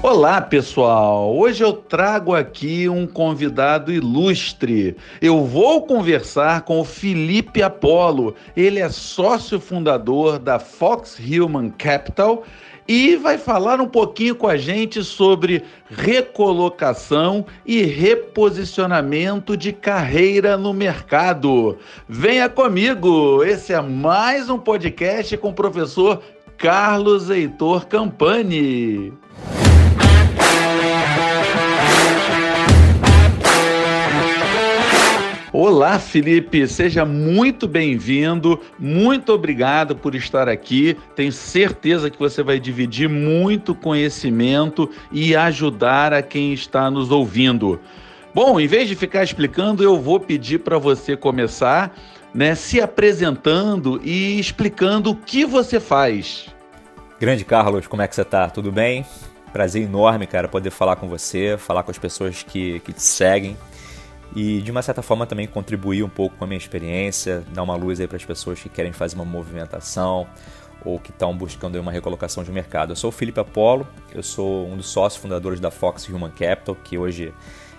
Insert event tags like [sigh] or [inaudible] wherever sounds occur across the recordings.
Olá, pessoal! Hoje eu trago aqui um convidado ilustre. Eu vou conversar com o Felipe Apollo. Ele é sócio fundador da Fox Human Capital e vai falar um pouquinho com a gente sobre recolocação e reposicionamento de carreira no mercado. Venha comigo! Esse é mais um podcast com o professor Carlos Heitor Campani. Olá, Felipe, seja muito bem-vindo. Muito obrigado por estar aqui. Tenho certeza que você vai dividir muito conhecimento e ajudar a quem está nos ouvindo. Bom, em vez de ficar explicando, eu vou pedir para você começar, né, se apresentando e explicando o que você faz. Grande Carlos, como é que você está? Tudo bem? Prazer enorme, cara, poder falar com você, falar com as pessoas que, que te seguem e de uma certa forma também contribuir um pouco com a minha experiência, dar uma luz aí para as pessoas que querem fazer uma movimentação ou que estão buscando uma recolocação de mercado. Eu sou o Felipe Apolo, eu sou um dos sócios fundadores da Fox Human Capital, que hoje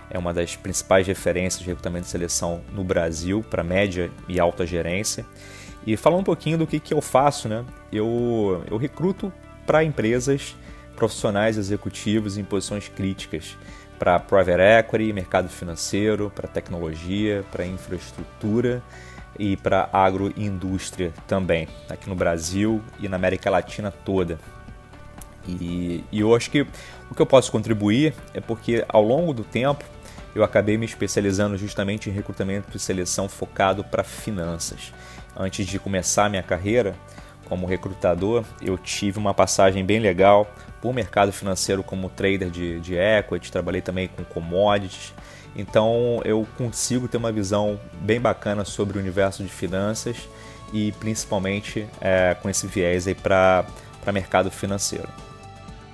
é uma das principais referências de recrutamento de seleção no Brasil para média e alta gerência. E falar um pouquinho do que, que eu faço, né? Eu, eu recruto para empresas profissionais executivos em posições críticas para private equity, mercado financeiro, para tecnologia, para infraestrutura e para agroindústria também, aqui no Brasil e na América Latina toda. E, e eu acho que o que eu posso contribuir é porque ao longo do tempo eu acabei me especializando justamente em recrutamento e seleção focado para finanças. Antes de começar minha carreira como recrutador, eu tive uma passagem bem legal por mercado financeiro como trader de, de equity, trabalhei também com commodities. Então eu consigo ter uma visão bem bacana sobre o universo de finanças e principalmente é, com esse viés aí para mercado financeiro.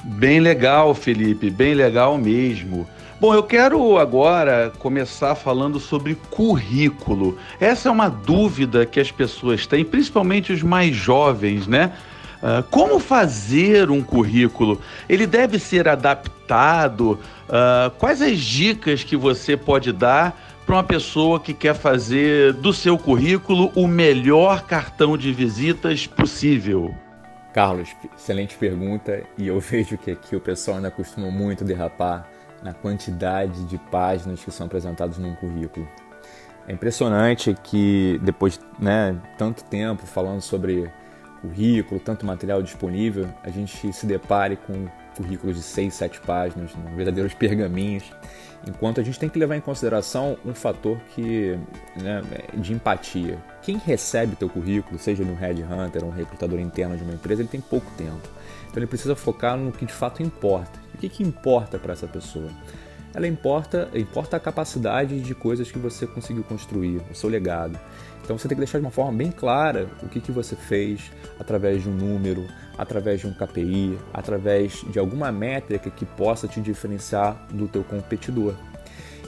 Bem legal, Felipe, bem legal mesmo. Bom, eu quero agora começar falando sobre currículo. Essa é uma dúvida que as pessoas têm, principalmente os mais jovens, né? Uh, como fazer um currículo? Ele deve ser adaptado? Uh, quais as dicas que você pode dar para uma pessoa que quer fazer do seu currículo o melhor cartão de visitas possível? Carlos, excelente pergunta e eu [laughs] vejo que aqui o pessoal ainda costuma muito derrapar na quantidade de páginas que são apresentadas num currículo. É impressionante que depois de né, tanto tempo falando sobre currículo, tanto material disponível, a gente se depare com currículos de 6, 7 páginas, verdadeiros pergaminhos, enquanto a gente tem que levar em consideração um fator que né, de empatia. Quem recebe teu currículo, seja no headhunter ou um recrutador interno de uma empresa, ele tem pouco tempo. Então ele precisa focar no que de fato importa. O que, que importa para essa pessoa? Ela importa, importa a capacidade de coisas que você conseguiu construir, o seu legado. Então você tem que deixar de uma forma bem clara o que, que você fez através de um número, através de um KPI, através de alguma métrica que possa te diferenciar do teu competidor.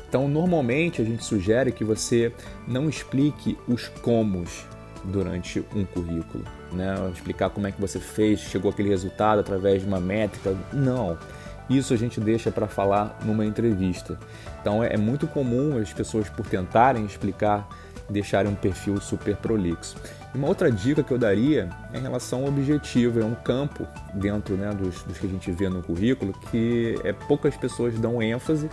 Então, normalmente a gente sugere que você não explique os comos durante um currículo, né? Explicar como é que você fez, chegou aquele resultado através de uma métrica, não. Isso a gente deixa para falar numa entrevista. Então é muito comum as pessoas por tentarem explicar deixarem um perfil super prolixo. Uma outra dica que eu daria é em relação ao objetivo, é um campo dentro né, dos, dos que a gente vê no currículo que é, poucas pessoas dão ênfase,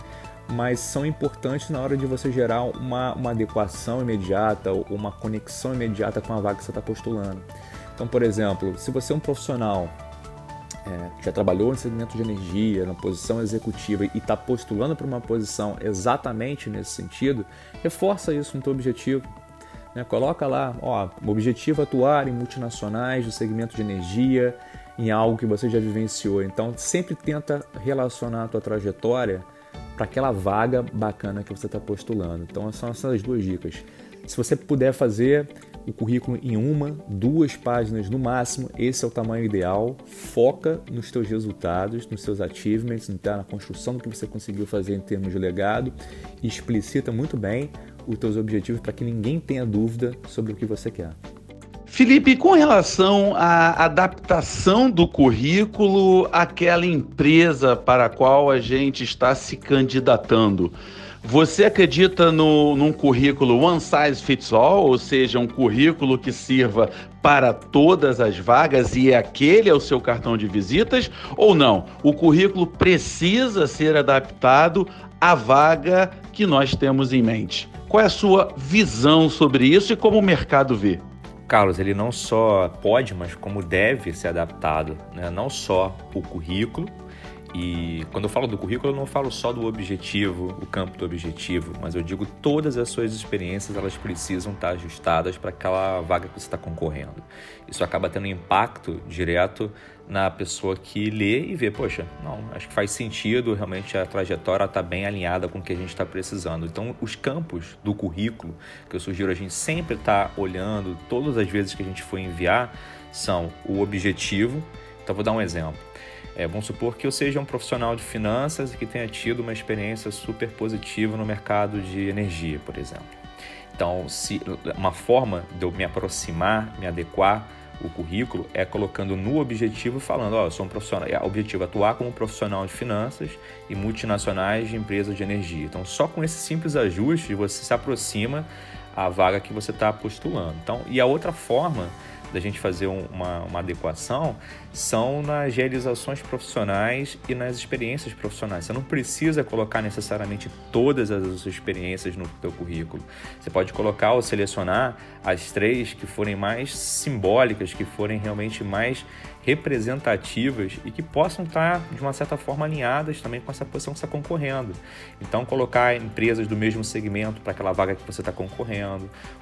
mas são importantes na hora de você gerar uma, uma adequação imediata ou uma conexão imediata com a vaga que você está postulando. Então, por exemplo, se você é um profissional é, já trabalhou no segmento de energia, na posição executiva e está postulando para uma posição exatamente nesse sentido, reforça isso no teu objetivo. Né? Coloca lá, ó, o objetivo é atuar em multinacionais do segmento de energia, em algo que você já vivenciou. Então, sempre tenta relacionar a tua trajetória para aquela vaga bacana que você está postulando. Então, são essas duas dicas. Se você puder fazer o currículo em uma, duas páginas no máximo, esse é o tamanho ideal. Foca nos teus resultados, nos seus achievements, na construção do que você conseguiu fazer em termos de legado explicita muito bem os teus objetivos para que ninguém tenha dúvida sobre o que você quer. Felipe, com relação à adaptação do currículo àquela empresa para a qual a gente está se candidatando, você acredita no, num currículo one size fits all, ou seja, um currículo que sirva para todas as vagas e aquele é o seu cartão de visitas? Ou não? O currículo precisa ser adaptado à vaga que nós temos em mente. Qual é a sua visão sobre isso e como o mercado vê? Carlos, ele não só pode, mas como deve ser adaptado, né? não só o currículo, e quando eu falo do currículo, eu não falo só do objetivo, o campo do objetivo, mas eu digo todas as suas experiências, elas precisam estar ajustadas para aquela vaga que você está concorrendo. Isso acaba tendo impacto direto na pessoa que lê e vê, poxa, não, acho que faz sentido, realmente a trajetória está bem alinhada com o que a gente está precisando. Então, os campos do currículo, que eu sugiro a gente sempre estar tá olhando todas as vezes que a gente for enviar, são o objetivo. Então, vou dar um exemplo. É, vamos supor que eu seja um profissional de finanças e que tenha tido uma experiência super positiva no mercado de energia, por exemplo. Então, se uma forma de eu me aproximar, me adequar o currículo é colocando no objetivo falando, ó, eu sou um profissional, é, o objetivo é atuar como profissional de finanças e multinacionais de empresas de energia. Então, só com esse simples ajuste você se aproxima à vaga que você está postulando. Então, e a outra forma da gente fazer uma, uma adequação são nas realizações profissionais e nas experiências profissionais. Você não precisa colocar necessariamente todas as experiências no teu currículo. Você pode colocar ou selecionar as três que forem mais simbólicas, que forem realmente mais representativas e que possam estar, de uma certa forma, alinhadas também com essa posição que você está concorrendo. Então, colocar empresas do mesmo segmento para aquela vaga que você está concorrendo,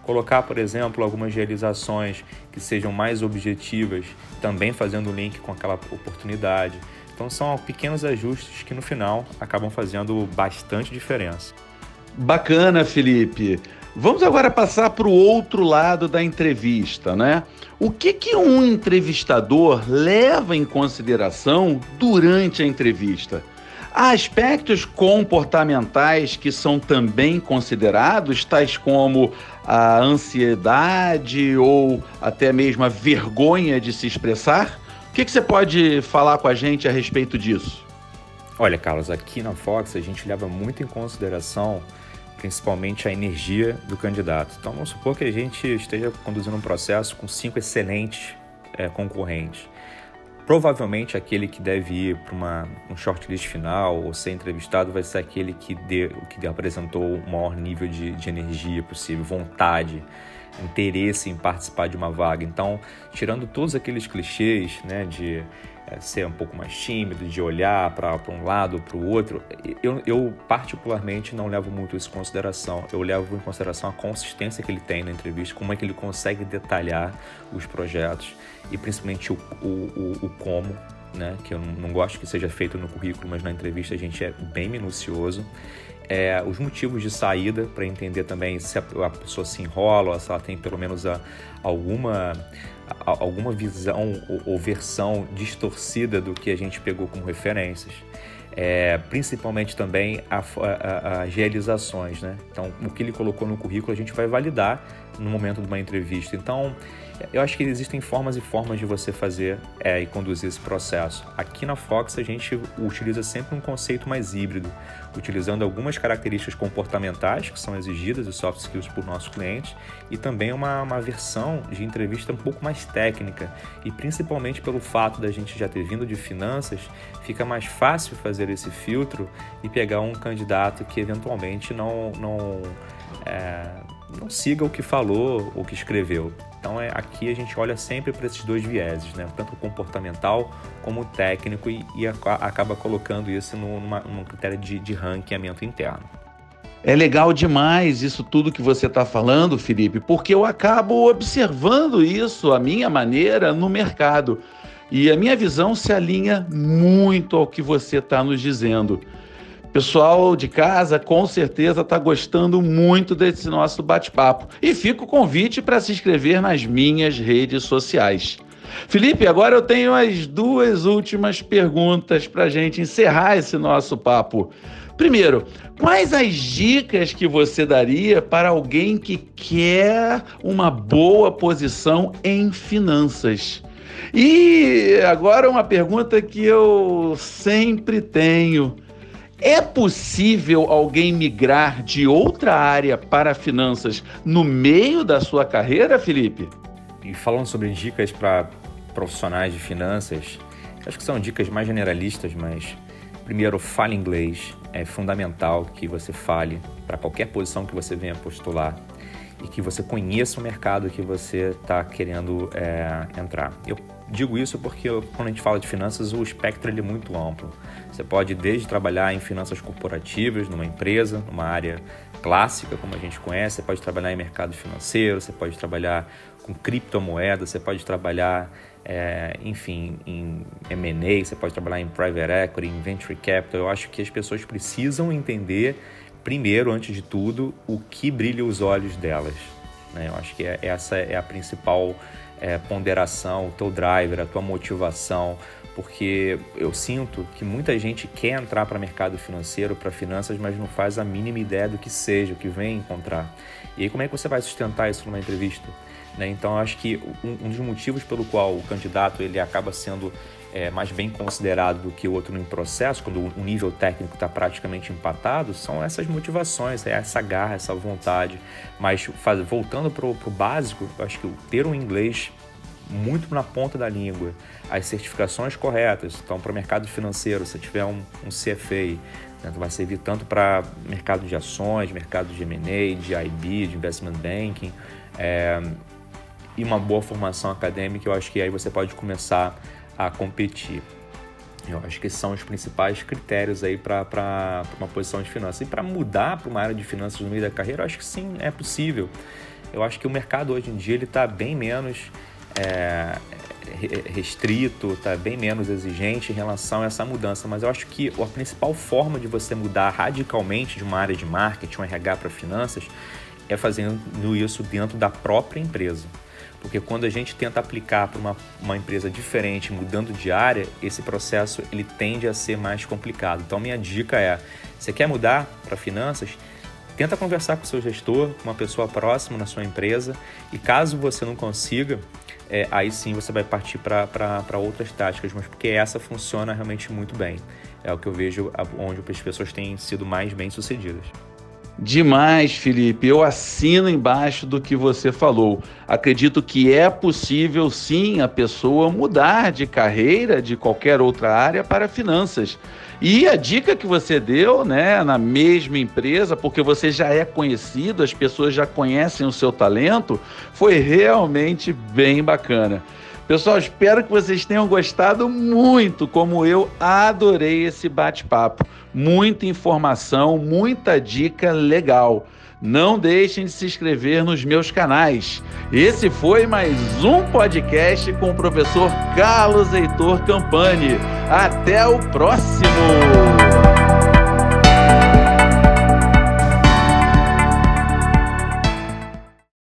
colocar, por exemplo, algumas realizações que sejam mais objetivas, também fazendo link com aquela oportunidade. Então, são pequenos ajustes que no final acabam fazendo bastante diferença. Bacana, Felipe. Vamos agora passar para o outro lado da entrevista, né? O que, que um entrevistador leva em consideração durante a entrevista? Há aspectos comportamentais que são também considerados, tais como a ansiedade ou até mesmo a vergonha de se expressar? O que, que você pode falar com a gente a respeito disso? Olha, Carlos, aqui na Fox a gente leva muito em consideração principalmente a energia do candidato. Então vamos supor que a gente esteja conduzindo um processo com cinco excelentes é, concorrentes. Provavelmente aquele que deve ir para um shortlist final ou ser entrevistado vai ser aquele que, dê, que apresentou o maior nível de, de energia possível, vontade, interesse em participar de uma vaga. Então, tirando todos aqueles clichês né, de é, ser um pouco mais tímido, de olhar para um lado ou para o outro, eu, eu, particularmente não levo muito isso em consideração. Eu levo em consideração a consistência que ele tem na entrevista, como é que ele consegue detalhar os projetos e principalmente o, o, o, o como, né? que eu não gosto que seja feito no currículo, mas na entrevista a gente é bem minucioso. É, os motivos de saída para entender também se a, a, pessoa se enrola ou se ela tem pelo menos a, alguma alguma visão ou, versão distorcida do que a gente pegou como referências. É, principalmente também as realizações, né? Então, o que ele colocou no currículo a gente vai validar no momento de uma entrevista. Então, eu acho que existem formas e formas de você fazer é, e conduzir esse processo. Aqui na Fox a gente utiliza sempre um conceito mais híbrido, utilizando algumas características comportamentais que são exigidas de soft skills por nossos clientes e também uma, uma versão de entrevista um pouco mais técnica e principalmente pelo fato da gente já ter vindo de finanças, fica mais fácil fazer esse filtro e pegar um candidato que eventualmente não, não é, não siga o que falou ou que escreveu. Então é, aqui a gente olha sempre para esses dois vieses, né? tanto o comportamental como o técnico, e, e acaba colocando isso numa, num critério de, de ranqueamento interno. É legal demais isso tudo que você está falando, Felipe, porque eu acabo observando isso, a minha maneira, no mercado. E a minha visão se alinha muito ao que você está nos dizendo. Pessoal de casa com certeza está gostando muito desse nosso bate-papo. E fica o convite para se inscrever nas minhas redes sociais. Felipe, agora eu tenho as duas últimas perguntas para a gente encerrar esse nosso papo. Primeiro, quais as dicas que você daria para alguém que quer uma boa posição em finanças? E agora uma pergunta que eu sempre tenho. É possível alguém migrar de outra área para finanças no meio da sua carreira, Felipe? E falando sobre dicas para profissionais de finanças, acho que são dicas mais generalistas, mas primeiro, fale inglês. É fundamental que você fale para qualquer posição que você venha postular e que você conheça o mercado que você está querendo é, entrar. Eu digo isso porque quando a gente fala de finanças, o espectro é muito amplo. Você pode desde trabalhar em finanças corporativas, numa empresa, numa área clássica, como a gente conhece, você pode trabalhar em mercado financeiro, você pode trabalhar com criptomoedas, você pode trabalhar, é, enfim, em M&A, você pode trabalhar em private equity, em venture capital. Eu acho que as pessoas precisam entender primeiro, antes de tudo, o que brilha os olhos delas. Né? Eu acho que é, essa é a principal é, ponderação, o teu driver, a tua motivação, porque eu sinto que muita gente quer entrar para mercado financeiro, para finanças, mas não faz a mínima ideia do que seja, o que vem encontrar. E aí como é que você vai sustentar isso numa entrevista? Né? Então, acho que um, um, dos motivos pelo qual o candidato ele acaba sendo é, mais bem considerado do que o outro no processo, quando o nível técnico está praticamente empatado, são essas motivações, é essa garra, essa vontade. Mas faz, voltando para o básico, acho que ter um inglês muito na ponta da língua, as certificações corretas, então para o mercado financeiro, se tiver um, um CFA, né, vai servir tanto para mercado de ações, mercado de M&A, de IB, de investment banking, é, e uma boa formação acadêmica, eu acho que aí você pode começar a competir. Eu acho que são os principais critérios aí para uma posição de finanças. E para mudar para uma área de finanças no meio da carreira, eu acho que sim, é possível. Eu acho que o mercado hoje em dia ele está bem menos é, restrito, está bem menos exigente em relação a essa mudança. Mas eu acho que a principal forma de você mudar radicalmente de uma área de marketing, um RH para finanças, é fazendo isso dentro da própria empresa. Porque quando a gente tenta aplicar para uma, uma empresa diferente, mudando de área, esse processo ele tende a ser mais complicado. Então, minha dica é: você quer mudar para finanças? Tenta conversar com o seu gestor, com uma pessoa próxima na sua empresa, e caso você não consiga, é, aí sim você vai partir para outras táticas, mas porque essa funciona realmente muito bem. É o que eu vejo onde as pessoas têm sido mais bem sucedidas. Demais, Felipe. Eu assino embaixo do que você falou. Acredito que é possível sim a pessoa mudar de carreira de qualquer outra área para finanças. E a dica que você deu, né, na mesma empresa, porque você já é conhecido, as pessoas já conhecem o seu talento, foi realmente bem bacana. Pessoal, espero que vocês tenham gostado muito, como eu adorei esse bate-papo. Muita informação, muita dica legal. Não deixem de se inscrever nos meus canais. Esse foi mais um podcast com o professor Carlos Heitor Campani. Até o próximo!